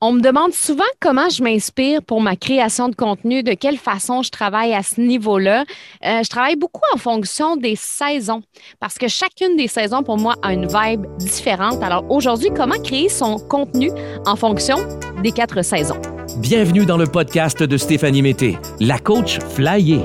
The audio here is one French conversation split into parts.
On me demande souvent comment je m'inspire pour ma création de contenu, de quelle façon je travaille à ce niveau-là. Euh, je travaille beaucoup en fonction des saisons parce que chacune des saisons, pour moi, a une vibe différente. Alors aujourd'hui, comment créer son contenu en fonction des quatre saisons? Bienvenue dans le podcast de Stéphanie Mété, la coach flyée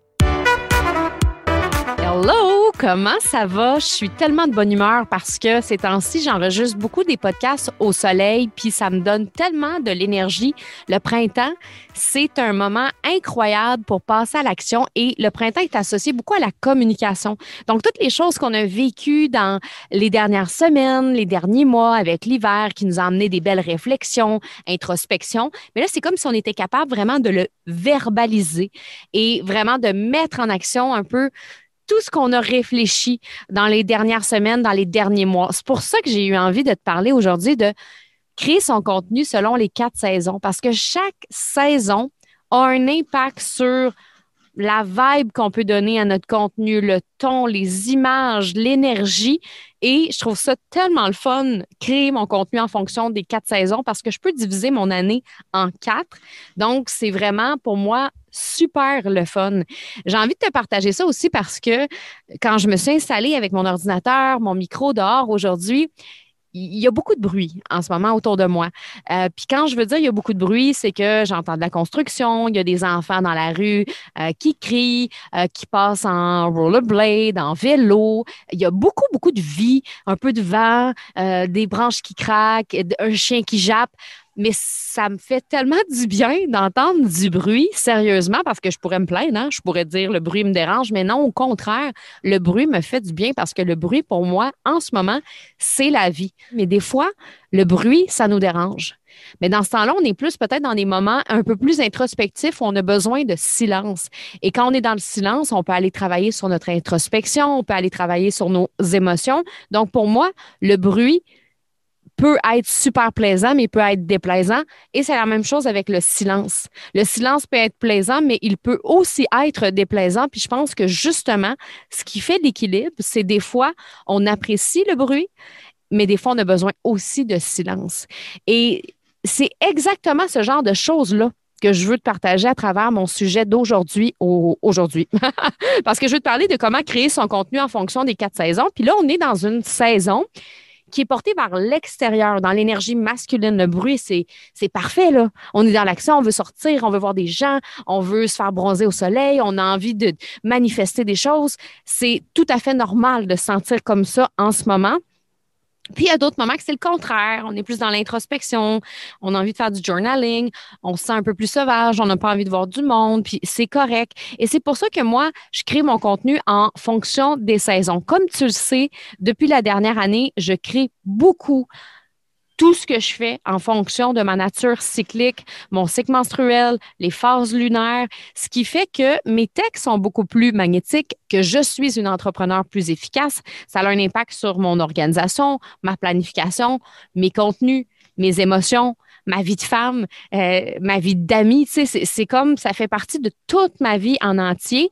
Comment ça va? Je suis tellement de bonne humeur parce que ces temps-ci, j'enregistre beaucoup des podcasts au soleil, puis ça me donne tellement de l'énergie. Le printemps, c'est un moment incroyable pour passer à l'action et le printemps est associé beaucoup à la communication. Donc, toutes les choses qu'on a vécues dans les dernières semaines, les derniers mois avec l'hiver qui nous a amené des belles réflexions, introspection, mais là, c'est comme si on était capable vraiment de le verbaliser et vraiment de mettre en action un peu tout ce qu'on a réfléchi dans les dernières semaines, dans les derniers mois. C'est pour ça que j'ai eu envie de te parler aujourd'hui de créer son contenu selon les quatre saisons, parce que chaque saison a un impact sur la vibe qu'on peut donner à notre contenu, le ton, les images, l'énergie. Et je trouve ça tellement le fun, créer mon contenu en fonction des quatre saisons parce que je peux diviser mon année en quatre. Donc, c'est vraiment pour moi super le fun. J'ai envie de te partager ça aussi parce que quand je me suis installée avec mon ordinateur, mon micro dehors aujourd'hui, il y a beaucoup de bruit en ce moment autour de moi. Euh, puis quand je veux dire il y a beaucoup de bruit, c'est que j'entends de la construction, il y a des enfants dans la rue euh, qui crient, euh, qui passent en rollerblade, en vélo. Il y a beaucoup, beaucoup de vie, un peu de vent, des branches qui craquent, un chien qui jappe mais ça me fait tellement du bien d'entendre du bruit, sérieusement, parce que je pourrais me plaindre, hein? je pourrais dire le bruit me dérange, mais non, au contraire, le bruit me fait du bien parce que le bruit, pour moi, en ce moment, c'est la vie. Mais des fois, le bruit, ça nous dérange. Mais dans ce temps-là, on est plus peut-être dans des moments un peu plus introspectifs où on a besoin de silence. Et quand on est dans le silence, on peut aller travailler sur notre introspection, on peut aller travailler sur nos émotions. Donc, pour moi, le bruit, peut être super plaisant, mais il peut être déplaisant. Et c'est la même chose avec le silence. Le silence peut être plaisant, mais il peut aussi être déplaisant. Puis je pense que justement, ce qui fait l'équilibre, c'est des fois, on apprécie le bruit, mais des fois, on a besoin aussi de silence. Et c'est exactement ce genre de choses-là que je veux te partager à travers mon sujet d'aujourd'hui aujourd'hui. Parce que je veux te parler de comment créer son contenu en fonction des quatre saisons. Puis là, on est dans une saison qui est porté vers l'extérieur, dans l'énergie masculine. Le bruit, c'est, c'est parfait, là. On est dans l'action, on veut sortir, on veut voir des gens, on veut se faire bronzer au soleil, on a envie de manifester des choses. C'est tout à fait normal de se sentir comme ça en ce moment. Puis il y a d'autres moments que c'est le contraire. On est plus dans l'introspection, on a envie de faire du journaling, on se sent un peu plus sauvage, on n'a pas envie de voir du monde, puis c'est correct. Et c'est pour ça que moi, je crée mon contenu en fonction des saisons. Comme tu le sais, depuis la dernière année, je crée beaucoup tout ce que je fais en fonction de ma nature cyclique, mon cycle menstruel, les phases lunaires, ce qui fait que mes textes sont beaucoup plus magnétiques, que je suis une entrepreneur plus efficace. Ça a un impact sur mon organisation, ma planification, mes contenus, mes émotions, ma vie de femme, euh, ma vie d'amis. c'est comme ça fait partie de toute ma vie en entier.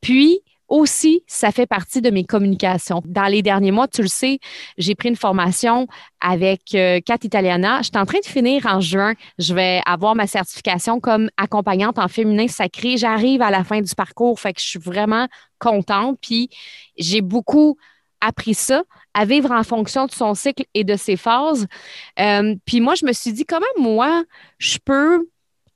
Puis, aussi, ça fait partie de mes communications. Dans les derniers mois, tu le sais, j'ai pris une formation avec euh, Cat Italiana. Je suis en train de finir en juin. Je vais avoir ma certification comme accompagnante en féminin sacré. J'arrive à la fin du parcours, fait que je suis vraiment contente. Puis j'ai beaucoup appris ça, à vivre en fonction de son cycle et de ses phases. Euh, puis moi, je me suis dit, comment moi, je peux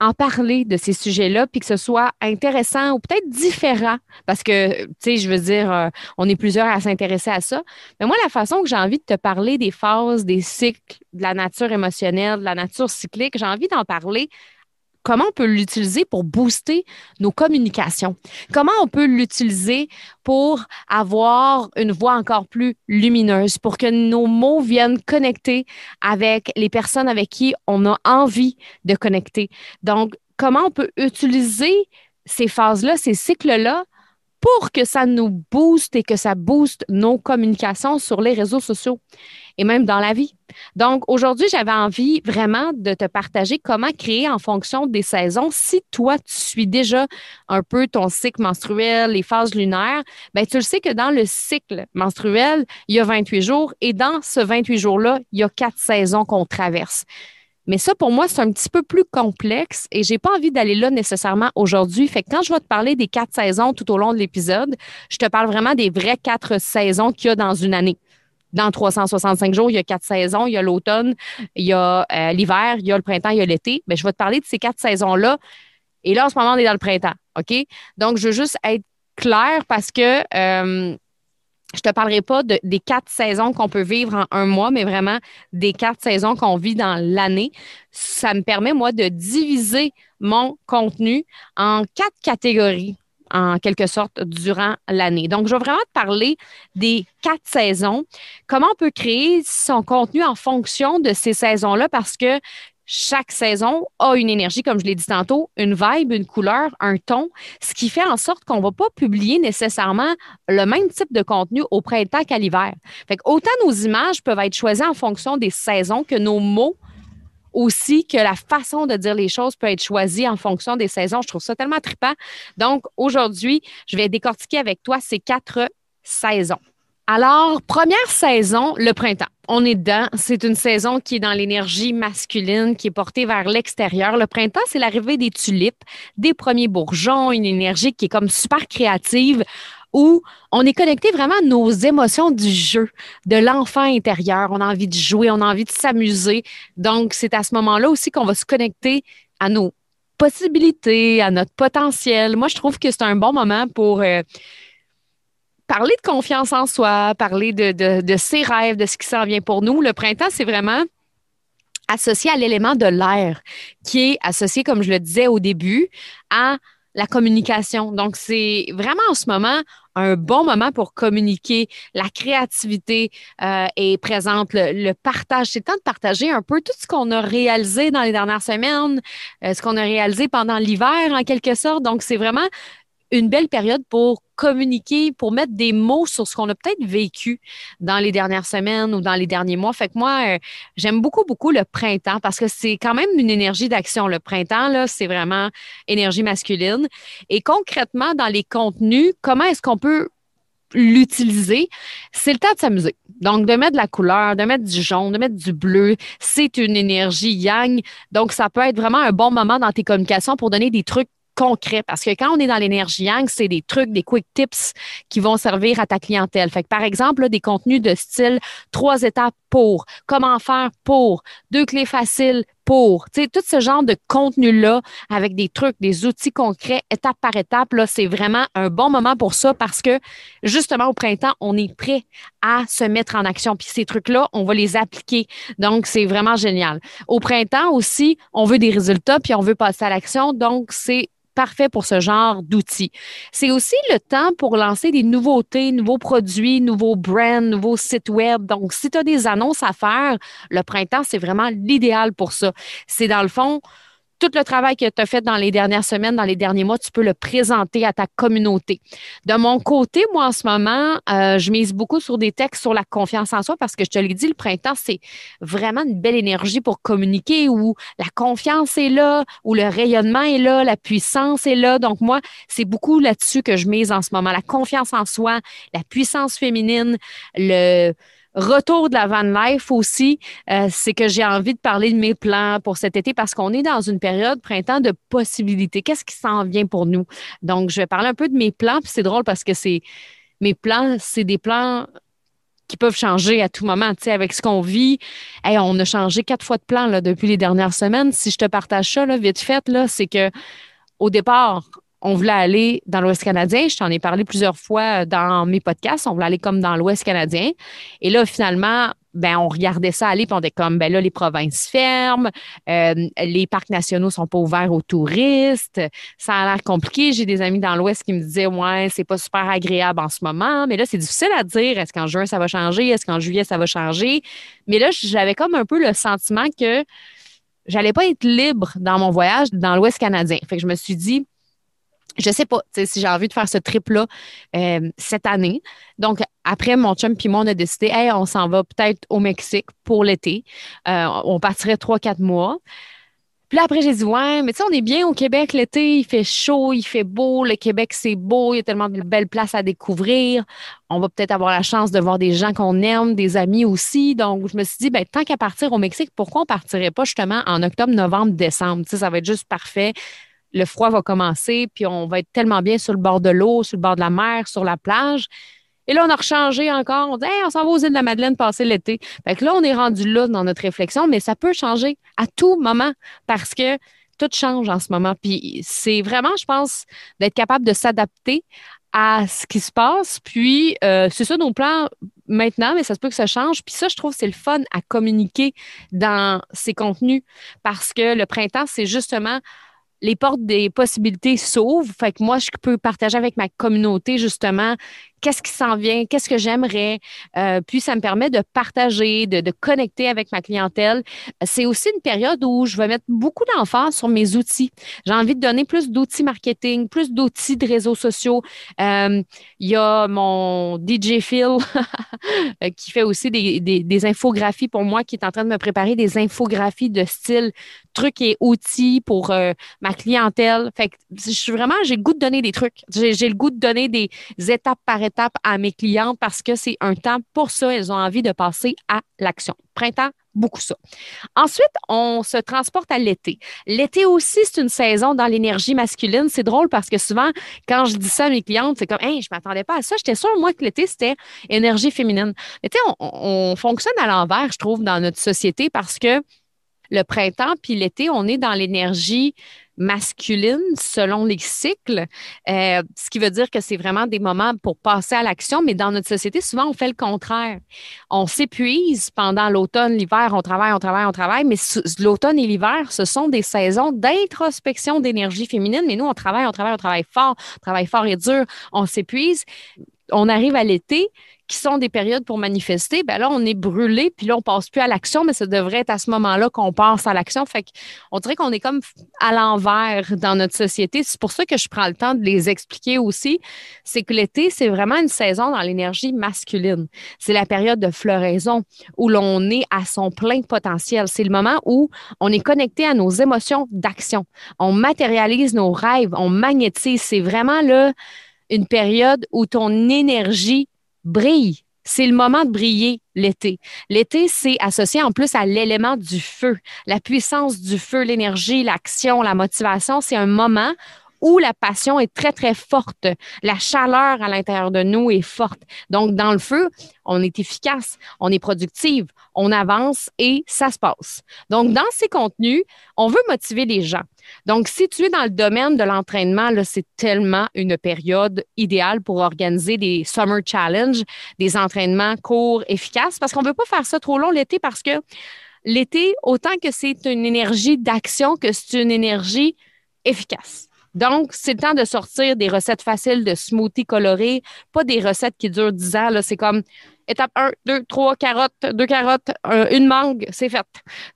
en parler de ces sujets-là, puis que ce soit intéressant ou peut-être différent, parce que, tu sais, je veux dire, euh, on est plusieurs à s'intéresser à ça. Mais moi, la façon que j'ai envie de te parler des phases, des cycles, de la nature émotionnelle, de la nature cyclique, j'ai envie d'en parler comment on peut l'utiliser pour booster nos communications? Comment on peut l'utiliser pour avoir une voix encore plus lumineuse, pour que nos mots viennent connecter avec les personnes avec qui on a envie de connecter? Donc, comment on peut utiliser ces phases-là, ces cycles-là pour que ça nous booste et que ça booste nos communications sur les réseaux sociaux et même dans la vie. Donc, aujourd'hui, j'avais envie vraiment de te partager comment créer en fonction des saisons. Si toi, tu suis déjà un peu ton cycle menstruel, les phases lunaires, ben, tu le sais que dans le cycle menstruel, il y a 28 jours et dans ce 28 jours-là, il y a quatre saisons qu'on traverse. Mais ça, pour moi, c'est un petit peu plus complexe et j'ai pas envie d'aller là nécessairement aujourd'hui. Fait que quand je vais te parler des quatre saisons tout au long de l'épisode, je te parle vraiment des vraies quatre saisons qu'il y a dans une année dans 365 jours, il y a quatre saisons. Il y a l'automne, il y a euh, l'hiver, il y a le printemps, il y a l'été. Mais je vais te parler de ces quatre saisons-là. Et là, en ce moment, on est dans le printemps. OK? Donc, je veux juste être clair parce que euh, je te parlerai pas des quatre saisons qu'on peut vivre en un mois, mais vraiment des quatre saisons qu'on vit dans l'année. Ça me permet, moi, de diviser mon contenu en quatre catégories en quelque sorte durant l'année. Donc, je vais vraiment te parler des quatre saisons, comment on peut créer son contenu en fonction de ces saisons-là? Parce que chaque saison a une énergie, comme je l'ai dit tantôt, une vibe, une couleur, un ton, ce qui fait en sorte qu'on ne va pas publier nécessairement le même type de contenu au printemps qu'à l'hiver. Fait autant nos images peuvent être choisies en fonction des saisons que nos mots aussi que la façon de dire les choses peut être choisie en fonction des saisons. Je trouve ça tellement trippant. Donc, aujourd'hui, je vais décortiquer avec toi ces quatre saisons. Alors, première saison, le printemps. On est dedans. C'est une saison qui est dans l'énergie masculine, qui est portée vers l'extérieur. Le printemps, c'est l'arrivée des tulipes, des premiers bourgeons, une énergie qui est comme super créative où on est connecté vraiment à nos émotions du jeu, de l'enfant intérieur. On a envie de jouer, on a envie de s'amuser. Donc, c'est à ce moment-là aussi qu'on va se connecter à nos possibilités, à notre potentiel. Moi, je trouve que c'est un bon moment pour euh, parler de confiance en soi, parler de, ses rêves, de ce qui s'en vient pour nous. Le printemps, c'est vraiment associé à l'élément de l'air, qui est associé, comme je le disais au début, à la communication. Donc, c'est vraiment en ce moment un bon moment pour communiquer. La créativité euh, est présente, le, partage. C'est le temps de partager un peu tout ce qu'on a réalisé dans les dernières semaines, euh, ce qu'on a réalisé pendant l'hiver en quelque sorte. Donc, c'est vraiment une belle période pour communiquer, pour mettre des mots sur ce qu'on a peut-être vécu dans les dernières semaines ou dans les derniers mois. Fait que moi, euh, j'aime beaucoup, beaucoup le printemps parce que c'est quand même une énergie d'action. Le printemps, là, c'est vraiment énergie masculine. Et concrètement, dans les contenus, comment est-ce qu'on peut l'utiliser, c'est le temps de s'amuser. Donc, de mettre de la couleur, de mettre du jaune, de mettre du bleu, c'est une énergie yang. Donc, ça peut être vraiment un bon moment dans tes communications pour donner des trucs concret parce que quand on est dans l'énergie yang, c'est des trucs, des quick tips qui vont servir à ta clientèle. Fait que par exemple, des contenus de style trois étapes pour, comment faire pour, deux clés faciles pour, tu tout ce genre de contenu-là avec des trucs, des outils concrets, étape par étape, c'est vraiment un bon moment pour ça parce que justement au printemps, on est prêt à se mettre en action. Puis ces trucs-là, on va les appliquer. Donc, c'est vraiment génial. Au printemps aussi, on veut des résultats puis on veut passer à l'action. Donc, c'est parfait pour ce genre d'outils. C'est aussi le temps pour lancer des nouveautés, nouveaux produits, nouveaux brands, nouveaux sites web. Donc, si tu as des annonces à faire, le printemps, c'est vraiment l'idéal pour ça. C'est dans le fond, tout le travail que tu as fait dans les dernières semaines, dans les derniers mois, tu peux le présenter à ta communauté. De mon côté, moi, en ce moment, euh, je mise beaucoup sur des textes sur la confiance en soi parce que je te l'ai dit, le printemps, c'est vraiment une belle énergie pour communiquer où la confiance est là, où le rayonnement est là, la puissance est là. Donc, moi, c'est beaucoup là-dessus que je mise en ce moment. La confiance en soi, la puissance féminine, le Retour de la van life aussi, euh, c'est que j'ai envie de parler de mes plans pour cet été parce qu'on est dans une période printemps de possibilités. Qu'est-ce qui s'en vient pour nous? Donc, je vais parler un peu de mes plans. Puis c'est drôle parce que c'est mes plans, c'est des plans qui peuvent changer à tout moment. Tu sais, avec ce qu'on vit, hey, on a changé quatre fois de plan là, depuis les dernières semaines. Si je te partage ça, là, vite fait, là, c'est que au départ, on voulait aller dans l'Ouest canadien. Je t'en ai parlé plusieurs fois dans mes podcasts. On voulait aller comme dans l'Ouest canadien. Et là, finalement, ben, on regardait ça aller, puis on était comme, ben là, les provinces ferment, euh, les parcs nationaux sont pas ouverts aux touristes, ça a l'air compliqué. J'ai des amis dans l'Ouest qui me disaient, ouais, c'est pas super agréable en ce moment, mais là, c'est difficile à dire. Est-ce qu'en juin, ça va changer? Est-ce qu'en juillet, ça va changer? Mais là, j'avais comme un peu le sentiment que j'allais pas être libre dans mon voyage dans l'Ouest canadien. Fait que je me suis dit, je sais pas si j'ai envie de faire ce trip-là euh, cette année. Donc, après, mon chum puis moi, on a décidé, hey, on s'en va peut-être au Mexique pour l'été. Euh, on partirait trois, quatre mois. Puis là, après, j'ai dit, ouais, mais tu sais, on est bien au Québec l'été, il fait chaud, il fait beau, le Québec, c'est beau, il y a tellement de belles places à découvrir. On va peut-être avoir la chance de voir des gens qu'on aime, des amis aussi. Donc, je me suis dit, ben, tant qu'à partir au Mexique, pourquoi on partirait pas justement en octobre, novembre, décembre? Tu sais, ça va être juste parfait le froid va commencer, puis on va être tellement bien sur le bord de l'eau, sur le bord de la mer, sur la plage. Et là, on a rechangé encore. On dit, on s'en va aux îles de la Madeleine passer l'été. Fait que là, on est rendu là dans notre réflexion, mais ça peut changer à tout moment parce que tout change en ce moment. Puis c'est vraiment, je pense, d'être capable de s'adapter à ce qui se passe. Puis euh, c'est ça nos plans maintenant, mais ça se peut que ça change. Puis ça, je trouve, c'est le fun à communiquer dans ces contenus parce que le printemps, c'est justement les portes des possibilités s'ouvrent. Fait que moi, je peux partager avec ma communauté justement qu'est-ce qui s'en vient, qu'est-ce que j'aimerais. Euh, puis ça me permet de partager, de, connecter avec ma clientèle. C'est aussi une période où je vais mettre beaucoup d'emphase sur mes outils. J'ai envie de donner plus d'outils marketing, plus d'outils de réseaux sociaux. Euh, il y a mon DJ Phil qui fait aussi des, infographies pour moi, qui est en train de me préparer des infographies de style trucs et outils pour euh, ma clientèle. Fait que je suis vraiment, j'ai le goût de donner des trucs. J'ai le goût de donner des étapes par étape à mes clientes parce que c'est un temps pour ça. Elles ont envie de passer à l'action. Printemps, beaucoup ça. Ensuite, on se transporte à l'été. L'été aussi, c'est une saison dans l'énergie masculine. C'est drôle parce que souvent, quand je dis ça à mes clientes, c'est comme, hey, je m'attendais pas à ça. J'étais sûre, moi, que l'été, c'était énergie féminine. Mais tu sais, on, fonctionne à l'envers, je trouve, dans notre société parce que le printemps puis l'été, on est dans l'énergie masculine selon les cycles, euh, ce qui veut dire que c'est vraiment des moments pour passer à l'action, mais dans notre société, souvent, on fait le contraire. On s'épuise pendant l'automne, l'hiver, on travaille, on travaille, on travaille, mais l'automne et l'hiver, ce sont des saisons d'introspection d'énergie féminine, mais nous, on travaille, on travaille, on travaille fort, on travaille fort et dur, on s'épuise. On arrive à l'été, qui sont des périodes pour manifester, ben là, on est brûlé, puis là, on passe plus à l'action, mais ça devrait être à ce moment-là qu'on passe à l'action. Fait qu'on dirait qu'on est comme à l'envers dans notre société. C'est pour ça que je prends le temps de les expliquer aussi. C'est que l'été, c'est vraiment une saison dans l'énergie masculine. C'est la période de floraison où l'on est à son plein potentiel. C'est le moment où on est connecté à nos émotions d'action. On matérialise nos rêves, on magnétise. C'est vraiment là une période où ton énergie brille. C'est le moment de briller l'été. L'été, c'est associé en plus à l'élément du feu, la puissance du feu, l'énergie, l'action, la motivation. C'est un moment où la passion est très, très forte. La chaleur à l'intérieur de nous est forte. Donc, dans le feu, on est efficace, on est productive, on avance et ça se passe. Donc, dans ces contenus, on veut motiver les gens. Donc, si tu es dans le domaine de l'entraînement, c'est tellement une période idéale pour organiser des Summer Challenge, des entraînements courts, efficaces, parce qu'on ne veut pas faire ça trop long l'été parce que l'été, autant que c'est une énergie d'action, que c'est une énergie efficace. Donc, c'est le temps de sortir des recettes faciles de smoothies colorés, pas des recettes qui durent 10 ans. C'est comme étape 1, 2, 3 carottes, 2 carottes, une mangue, c'est fait.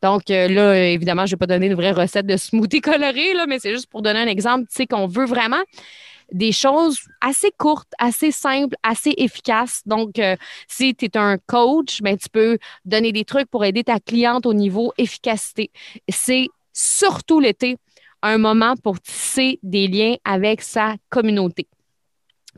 Donc euh, là, évidemment, je vais pas donner de vraie recette de smoothie coloré, là, mais c'est juste pour donner un exemple, tu sais, qu'on veut vraiment des choses assez courtes, assez simples, assez efficaces. Donc, euh, si tu es un coach, ben, tu peux donner des trucs pour aider ta cliente au niveau efficacité. C'est surtout l'été un moment pour tisser des liens avec sa communauté.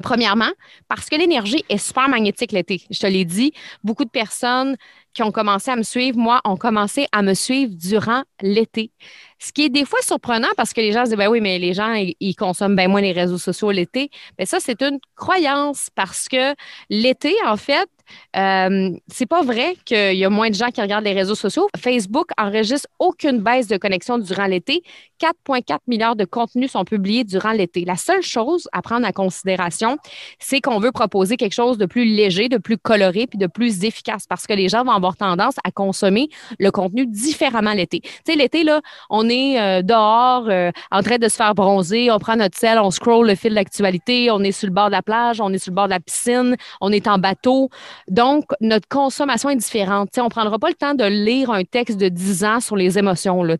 Premièrement, parce que l'énergie est super magnétique l'été. Je te l'ai dit, beaucoup de personnes qui ont commencé à me suivre, moi, ont commencé à me suivre durant l'été. Ce qui est des fois surprenant parce que les gens se disent, ben oui, mais les gens, ils, consomment bien moins les réseaux sociaux l'été. Mais ça, c'est une croyance parce que l'été, en fait, euh, c'est pas vrai qu'il y a moins de gens qui regardent les réseaux sociaux. Facebook enregistre aucune baisse de connexion durant l'été. 4,4 milliards de contenus sont publiés durant l'été. La seule chose à prendre en considération, c'est qu'on veut proposer quelque chose de plus léger, de plus coloré puis de plus efficace parce que les gens vont avoir tendance à consommer le contenu différemment l'été. Tu sais, l'été, là, on est euh, dehors euh, en train de se faire bronzer, on prend notre sel, on scroll le fil de l'actualité, on est sur le bord de la plage, on est sur le bord de la piscine, on est en bateau. Donc, notre consommation est différente. On prendra pas le temps de lire un texte de 10 ans sur les émotions, là.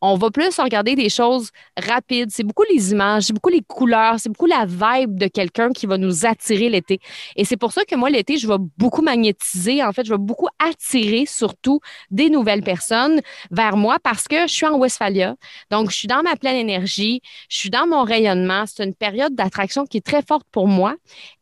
On va plus regarder des choses rapides. C'est beaucoup les images, c'est beaucoup les couleurs, c'est beaucoup la vibe de quelqu'un qui va nous attirer l'été. Et c'est pour ça que moi, l'été, je vais beaucoup magnétiser. En fait, je vais beaucoup attirer surtout des nouvelles personnes vers moi parce que je suis en Westphalia. Donc, je suis dans ma pleine énergie, je suis dans mon rayonnement. C'est une période d'attraction qui est très forte pour moi.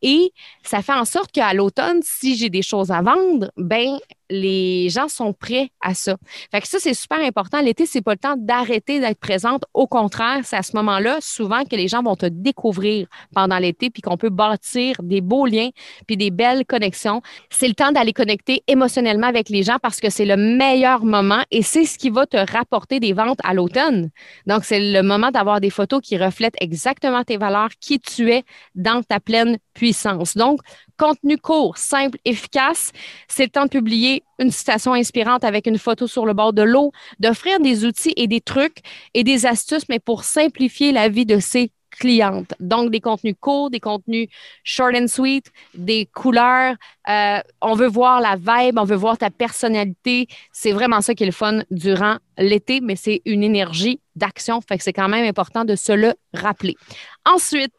Et ça fait en sorte qu'à l'automne, j'ai des choses à vendre, ben les gens sont prêts à ça. Fait que ça, c'est super important. L'été, c'est pas le temps d'arrêter d'être présente. Au contraire, c'est à ce moment-là, souvent, que les gens vont te découvrir pendant l'été, puis qu'on peut bâtir des beaux liens, puis des belles connexions. C'est le temps d'aller connecter émotionnellement avec les gens parce que c'est le meilleur moment et c'est ce qui va te rapporter des ventes à l'automne. Donc, c'est le moment d'avoir des photos qui reflètent exactement tes valeurs, qui tu es dans ta pleine puissance. Donc, Contenu court, simple, efficace. C'est le temps de publier une citation inspirante avec une photo sur le bord de l'eau, d'offrir des outils et des trucs et des astuces, mais pour simplifier la vie de ses clientes. Donc, des contenus courts, des contenus short and sweet, des couleurs. Euh, on veut voir la vibe, on veut voir ta personnalité. C'est vraiment ça qui est le fun durant l'été, mais c'est une énergie d'action. Fait que c'est quand même important de se le rappeler. Ensuite,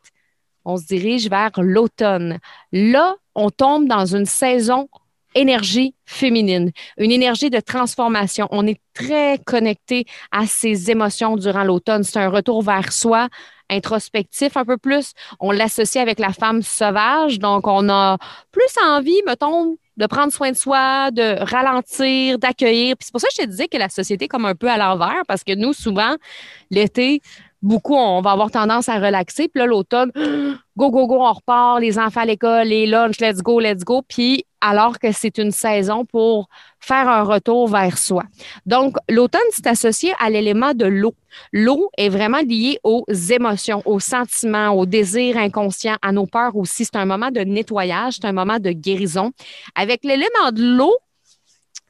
on se dirige vers l'automne. Là, on tombe dans une saison énergie féminine, une énergie de transformation. On est très connecté à ses émotions durant l'automne. C'est un retour vers soi, introspectif un peu plus. On l'associe avec la femme sauvage, donc on a plus envie, mettons, de prendre soin de soi, de ralentir, d'accueillir. Puis c'est pour ça que je te disais que la société est comme un peu à l'envers, parce que nous, souvent, l'été, beaucoup, on va avoir tendance à relaxer. Puis là, l'automne, go, go, go, on repart, les enfants à l'école, les lunchs, let's go, let's go. Puis alors que c'est une saison pour faire un retour vers soi. Donc, l'automne, c'est associé à l'élément de l'eau. L'eau est vraiment liée aux émotions, aux sentiments, aux désirs inconscients, à nos peurs aussi. C'est un moment de nettoyage, c'est un moment de guérison. Avec l'élément de l'eau,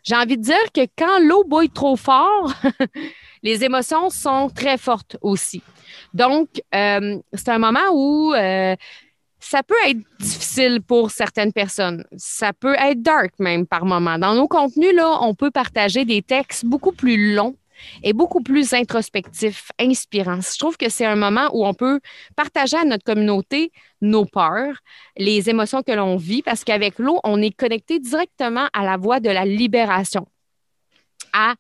j'ai envie de dire que quand l'eau bouille trop fort, les émotions sont très fortes aussi. Donc, euh, c'est un moment où euh, ça peut être difficile pour certaines personnes. Ça peut être dark même par moment. Dans nos contenus, là, on peut partager des textes beaucoup plus longs et beaucoup plus introspectifs, inspirants. Je trouve que c'est un moment où on peut partager à notre communauté nos peurs, les émotions que l'on vit, parce qu'avec l'eau, on est connecté directement à la voie de la libération, à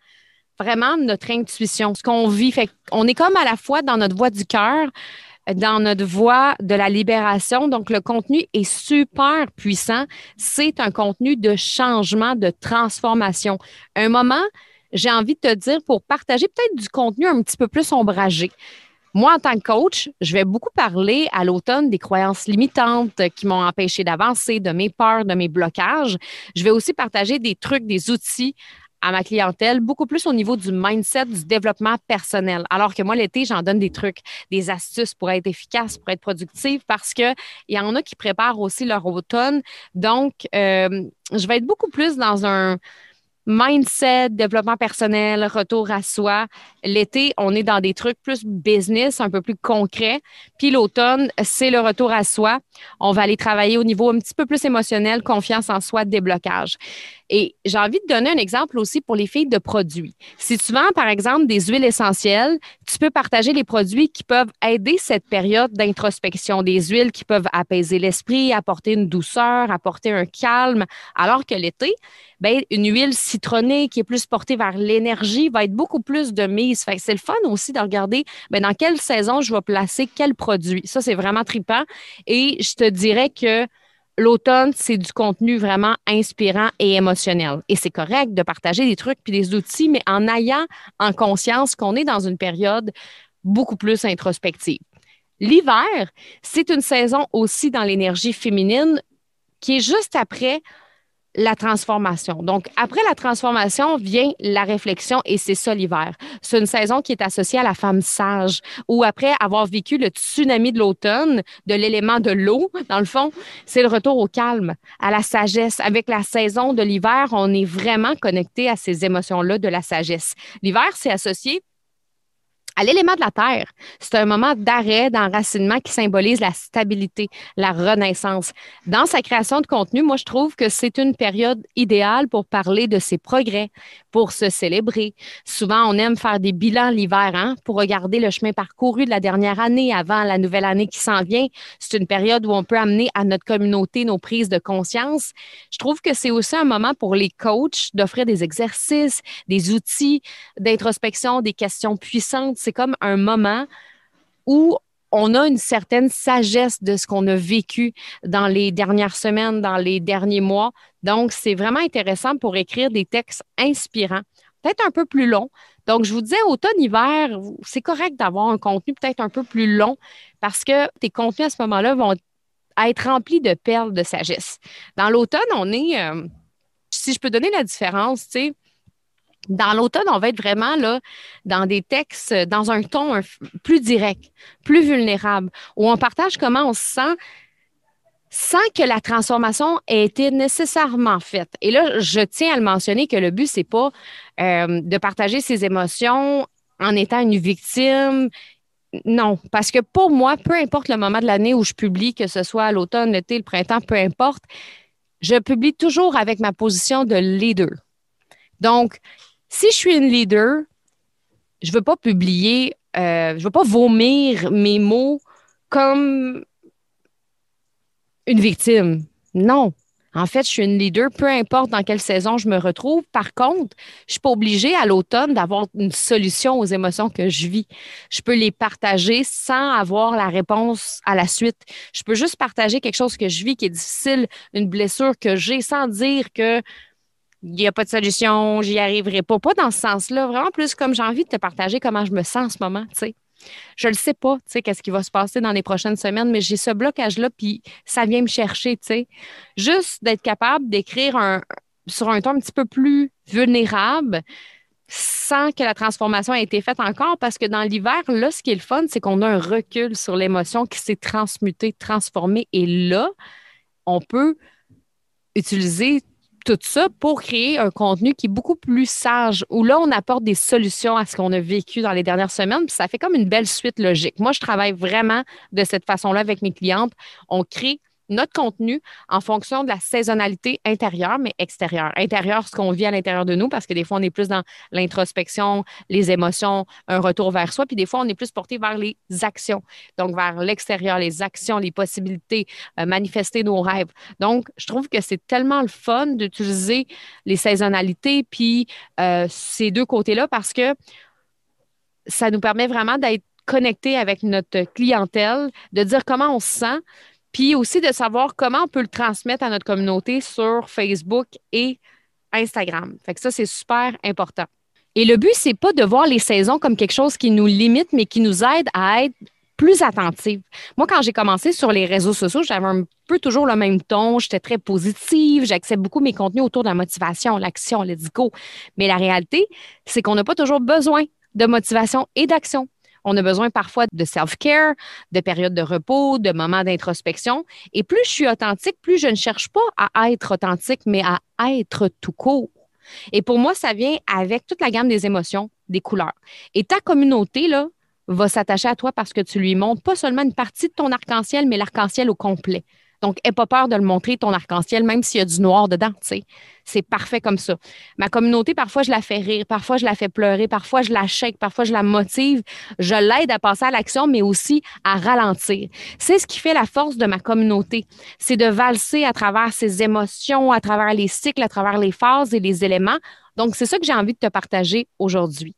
vraiment notre intuition, ce qu'on vit. On est comme à la fois dans notre voie du cœur, dans notre voie de la libération. Donc, le contenu est super puissant. C'est un contenu de changement, de transformation. Un moment, j'ai envie de te dire, pour partager peut-être du contenu un petit peu plus ombragé. Moi, en tant que coach, je vais beaucoup parler à l'automne des croyances limitantes qui m'ont empêché d'avancer, de mes peurs, de mes blocages. Je vais aussi partager des trucs, des outils à ma clientèle, beaucoup plus au niveau du mindset, du développement personnel. Alors que moi, l'été, j'en donne des trucs, des astuces pour être efficace, pour être productive, parce qu'il y en a qui préparent aussi leur automne. Donc, euh, je vais être beaucoup plus dans un mindset, développement personnel, retour à soi. L'été, on est dans des trucs plus business, un peu plus concrets. Puis l'automne, c'est le retour à soi. On va aller travailler au niveau un petit peu plus émotionnel, confiance en soi, déblocage. Et j'ai envie de donner un exemple aussi pour les filles de produits. Si tu vends, par exemple, des huiles essentielles, tu peux partager les produits qui peuvent aider cette période d'introspection, des huiles qui peuvent apaiser l'esprit, apporter une douceur, apporter un calme, alors que l'été, ben, une huile citronnée qui est plus portée vers l'énergie va être beaucoup plus de mise. C'est le fun aussi de regarder ben, dans quelle saison je vais placer quel produit. Ça, c'est vraiment trippant. Et je te dirais que l'automne, c'est du contenu vraiment inspirant et émotionnel. Et c'est correct de partager des trucs puis des outils, mais en ayant en conscience qu'on est dans une période beaucoup plus introspective. L'hiver, c'est une saison aussi dans l'énergie féminine qui est juste après la transformation. Donc, après la transformation vient la réflexion et c'est ça l'hiver. C'est une saison qui est associée à la femme sage ou après avoir vécu le tsunami de l'automne, de l'élément de l'eau, dans le fond, c'est le retour au calme, à la sagesse. Avec la saison de l'hiver, on est vraiment connecté à ces émotions-là de la sagesse. L'hiver, c'est associé à l'élément de la terre. C'est un moment d'arrêt, d'enracinement qui symbolise la stabilité, la renaissance. Dans sa création de contenu, moi, je trouve que c'est une période idéale pour parler de ses progrès, pour se célébrer. Souvent, on aime faire des bilans l'hiver, hein, pour regarder le chemin parcouru de la dernière année avant la nouvelle année qui s'en vient. C'est une période où on peut amener à notre communauté nos prises de conscience. Je trouve que c'est aussi un moment pour les coachs d'offrir des exercices, des outils d'introspection, des questions puissantes c'est comme un moment où on a une certaine sagesse de ce qu'on a vécu dans les dernières semaines, dans les derniers mois. Donc, c'est vraiment intéressant pour écrire des textes inspirants, peut-être un peu plus longs. Donc, je vous disais, automne-hiver, c'est correct d'avoir un contenu peut-être un peu plus long parce que tes contenus à ce moment-là vont être remplis de perles de sagesse. Dans l'automne, on est, euh, si je peux donner la différence, tu sais, dans l'automne, on va être vraiment là dans des textes, dans un ton plus direct, plus vulnérable, où on partage comment on se sent sans que la transformation ait été nécessairement faite. Et là, je tiens à le mentionner que le but, c'est pas euh, de partager ses émotions en étant une victime. Non, parce que pour moi, peu importe le moment de l'année où je publie, que ce soit l'automne, l'été, le printemps, peu importe, je publie toujours avec ma position de leader. Donc, si je suis une leader, je ne veux pas publier, euh, je ne veux pas vomir mes mots comme une victime. Non. En fait, je suis une leader, peu importe dans quelle saison je me retrouve. Par contre, je ne suis pas obligée à l'automne d'avoir une solution aux émotions que je vis. Je peux les partager sans avoir la réponse à la suite. Je peux juste partager quelque chose que je vis qui est difficile, une blessure que j'ai sans dire que il n'y a pas de solution, j'y arriverai pas. Pas dans ce sens-là, vraiment plus comme j'ai envie de te partager comment je me sens en ce moment, tu sais. Je le sais pas, tu sais, qu'est-ce qui va se passer dans les prochaines semaines, mais j'ai ce blocage-là, puis ça vient me chercher, tu sais. Juste d'être capable d'écrire un, sur un ton un petit peu plus vulnérable, sans que la transformation ait été faite encore, parce que dans l'hiver, là, ce qui est le fun, c'est qu'on a un recul sur l'émotion qui s'est transmutée, transformée, et là, on peut utiliser tout ça pour créer un contenu qui est beaucoup plus sage, où là, on apporte des solutions à ce qu'on a vécu dans les dernières semaines, puis ça fait comme une belle suite logique. Moi, je travaille vraiment de cette façon-là avec mes clientes. On crée notre contenu en fonction de la saisonnalité intérieure, mais extérieure. Intérieure, ce qu'on vit à l'intérieur de nous, parce que des fois, on est plus dans l'introspection, les émotions, un retour vers soi, puis des fois, on est plus porté vers les actions, donc vers l'extérieur, les actions, les possibilités, euh, manifester nos rêves. Donc, je trouve que c'est tellement le fun d'utiliser les saisonnalités, puis euh, ces deux côtés-là, parce que ça nous permet vraiment d'être connecté avec notre clientèle, de dire comment on se sent, puis aussi de savoir comment on peut le transmettre à notre communauté sur Facebook et Instagram. Fait que ça, c'est super important. Et le but, c'est pas de voir les saisons comme quelque chose qui nous limite, mais qui nous aide à être plus attentive. Moi, quand j'ai commencé sur les réseaux sociaux, j'avais un peu toujours le même ton. J'étais très positive. J'accepte beaucoup mes contenus autour de la motivation, l'action, le go. Mais la réalité, c'est qu'on n'a pas toujours besoin de motivation et d'action. On a besoin parfois de self-care, de périodes de repos, de moments d'introspection. Et plus je suis authentique, plus je ne cherche pas à être authentique, mais à être tout court. Et pour moi, ça vient avec toute la gamme des émotions, des couleurs. Et ta communauté, là, va s'attacher à toi parce que tu lui montres pas seulement une partie de ton arc-en-ciel, mais l'arc-en-ciel au complet. Donc, n'aie pas peur de le montrer, ton arc-en-ciel, même s'il y a du noir dedans, tu. C'est parfait comme ça. Ma communauté, parfois, je la fais rire, parfois, je la fais pleurer, parfois, je la shake, parfois, je la motive. Je l'aide à passer à l'action, mais aussi à ralentir. C'est ce qui fait la force de ma communauté. C'est de valser à travers ses émotions, à travers les cycles, à travers les phases et les éléments. Donc, c'est ça que j'ai envie de te partager aujourd'hui.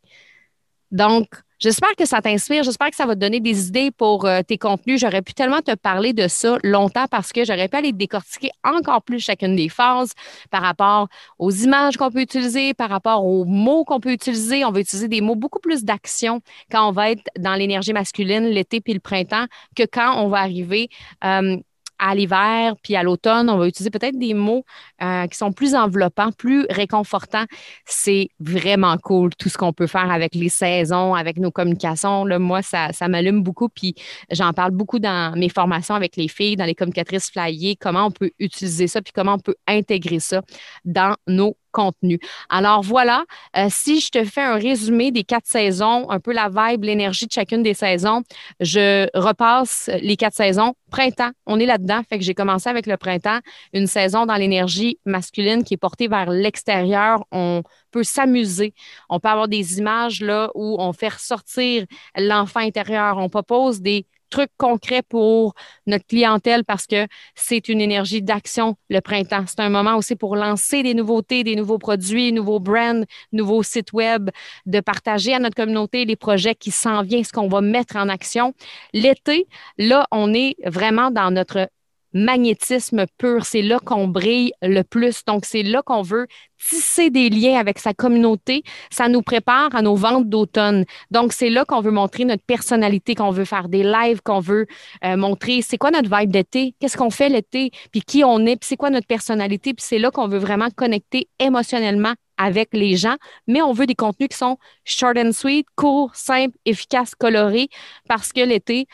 Donc, J'espère que ça t'inspire. J'espère que ça va te donner des idées pour euh, tes contenus. J'aurais pu tellement te parler de ça longtemps parce que j'aurais pu aller décortiquer encore plus chacune des phases par rapport aux images qu'on peut utiliser, par rapport aux mots qu'on peut utiliser. On va utiliser des mots beaucoup plus d'action quand on va être dans l'énergie masculine l'été puis le printemps que quand on va arriver euh, à l'hiver puis à l'automne, on va utiliser peut-être des mots euh, qui sont plus enveloppants, plus réconfortants. C'est vraiment cool tout ce qu'on peut faire avec les saisons, avec nos communications. Là, moi, ça, ça m'allume beaucoup. Puis j'en parle beaucoup dans mes formations avec les filles, dans les communicatrices flyées, comment on peut utiliser ça, puis comment on peut intégrer ça dans nos contenu. Alors voilà, euh, si je te fais un résumé des quatre saisons, un peu la vibe, l'énergie de chacune des saisons, je repasse les quatre saisons. Printemps, on est là-dedans, fait que j'ai commencé avec le printemps, une saison dans l'énergie masculine qui est portée vers l'extérieur. On peut s'amuser, on peut avoir des images là où on fait ressortir l'enfant intérieur, on propose des trucs concrets pour notre clientèle parce que c'est une énergie d'action le printemps. C'est un moment aussi pour lancer des nouveautés, des nouveaux produits, nouveaux brands, nouveaux sites web, de partager à notre communauté les projets qui s'en viennent, ce qu'on va mettre en action. L'été, là, on est vraiment dans notre magnétisme pur. C'est là qu'on brille le plus. Donc, c'est là qu'on veut tisser des liens avec sa communauté. Ça nous prépare à nos ventes d'automne. Donc, c'est là qu'on veut montrer notre personnalité, qu'on veut faire des lives, qu'on veut euh, montrer c'est quoi notre vibe d'été, qu'est-ce qu'on fait l'été, puis qui on est, puis c'est quoi notre personnalité. Puis c'est là qu'on veut vraiment connecter émotionnellement avec les gens, mais on veut des contenus qui sont short and sweet, courts, simples, efficaces, colorés, parce que l'été,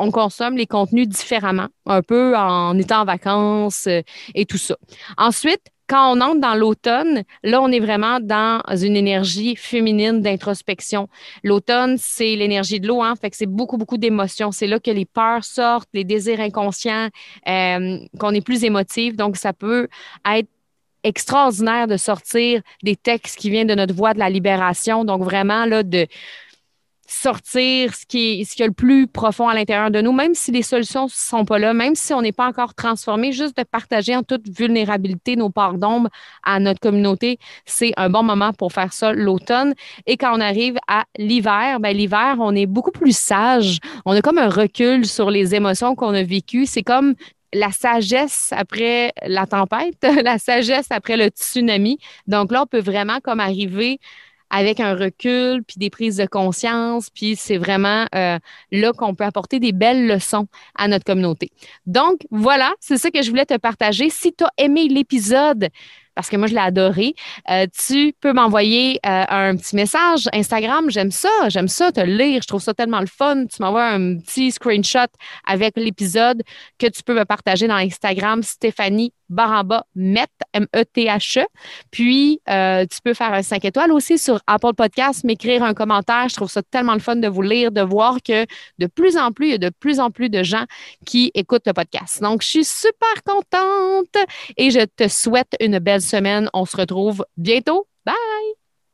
on consomme les contenus différemment, un peu en étant en vacances euh, et tout ça. Ensuite, quand on entre dans l'automne, là, on est vraiment dans une énergie féminine d'introspection. L'automne, c'est l'énergie de l'eau, hein, fait que c'est beaucoup, beaucoup d'émotions. C'est là que les peurs sortent, les désirs inconscients, euh, qu'on est plus émotif. Donc, ça peut être extraordinaire de sortir des textes qui viennent de notre voix de la libération. Donc, vraiment, là, de sortir ce qui, est, ce qui est le plus profond à l'intérieur de nous, même si les solutions ne sont pas là, même si on n'est pas encore transformé, juste de partager en toute vulnérabilité nos parts d'ombre à notre communauté, c'est un bon moment pour faire ça l'automne. Et quand on arrive à l'hiver, ben l'hiver, on est beaucoup plus sage. On a comme un recul sur les émotions qu'on a vécues. C'est comme la sagesse après la tempête, la sagesse après le tsunami. Donc là, on peut vraiment comme arriver avec un recul, puis des prises de conscience, puis c'est vraiment euh, là qu'on peut apporter des belles leçons à notre communauté. Donc, voilà, c'est ça que je voulais te partager. Si tu as aimé l'épisode, parce que moi, je l'ai adoré. Euh, tu peux m'envoyer euh, un petit message Instagram. J'aime ça, j'aime ça te lire. Je trouve ça tellement le fun. Tu m'envoies un petit screenshot avec l'épisode que tu peux me partager dans Instagram, Stéphanie baramba met, M-E-T-H-E. Puis, euh, tu peux faire un 5 étoiles aussi sur Apple Podcast, m'écrire un commentaire. Je trouve ça tellement le fun de vous lire, de voir que de plus en plus, il y a de plus en plus de gens qui écoutent le podcast. Donc, je suis super contente et je te souhaite une semaine. On se retrouve bientôt. Bye!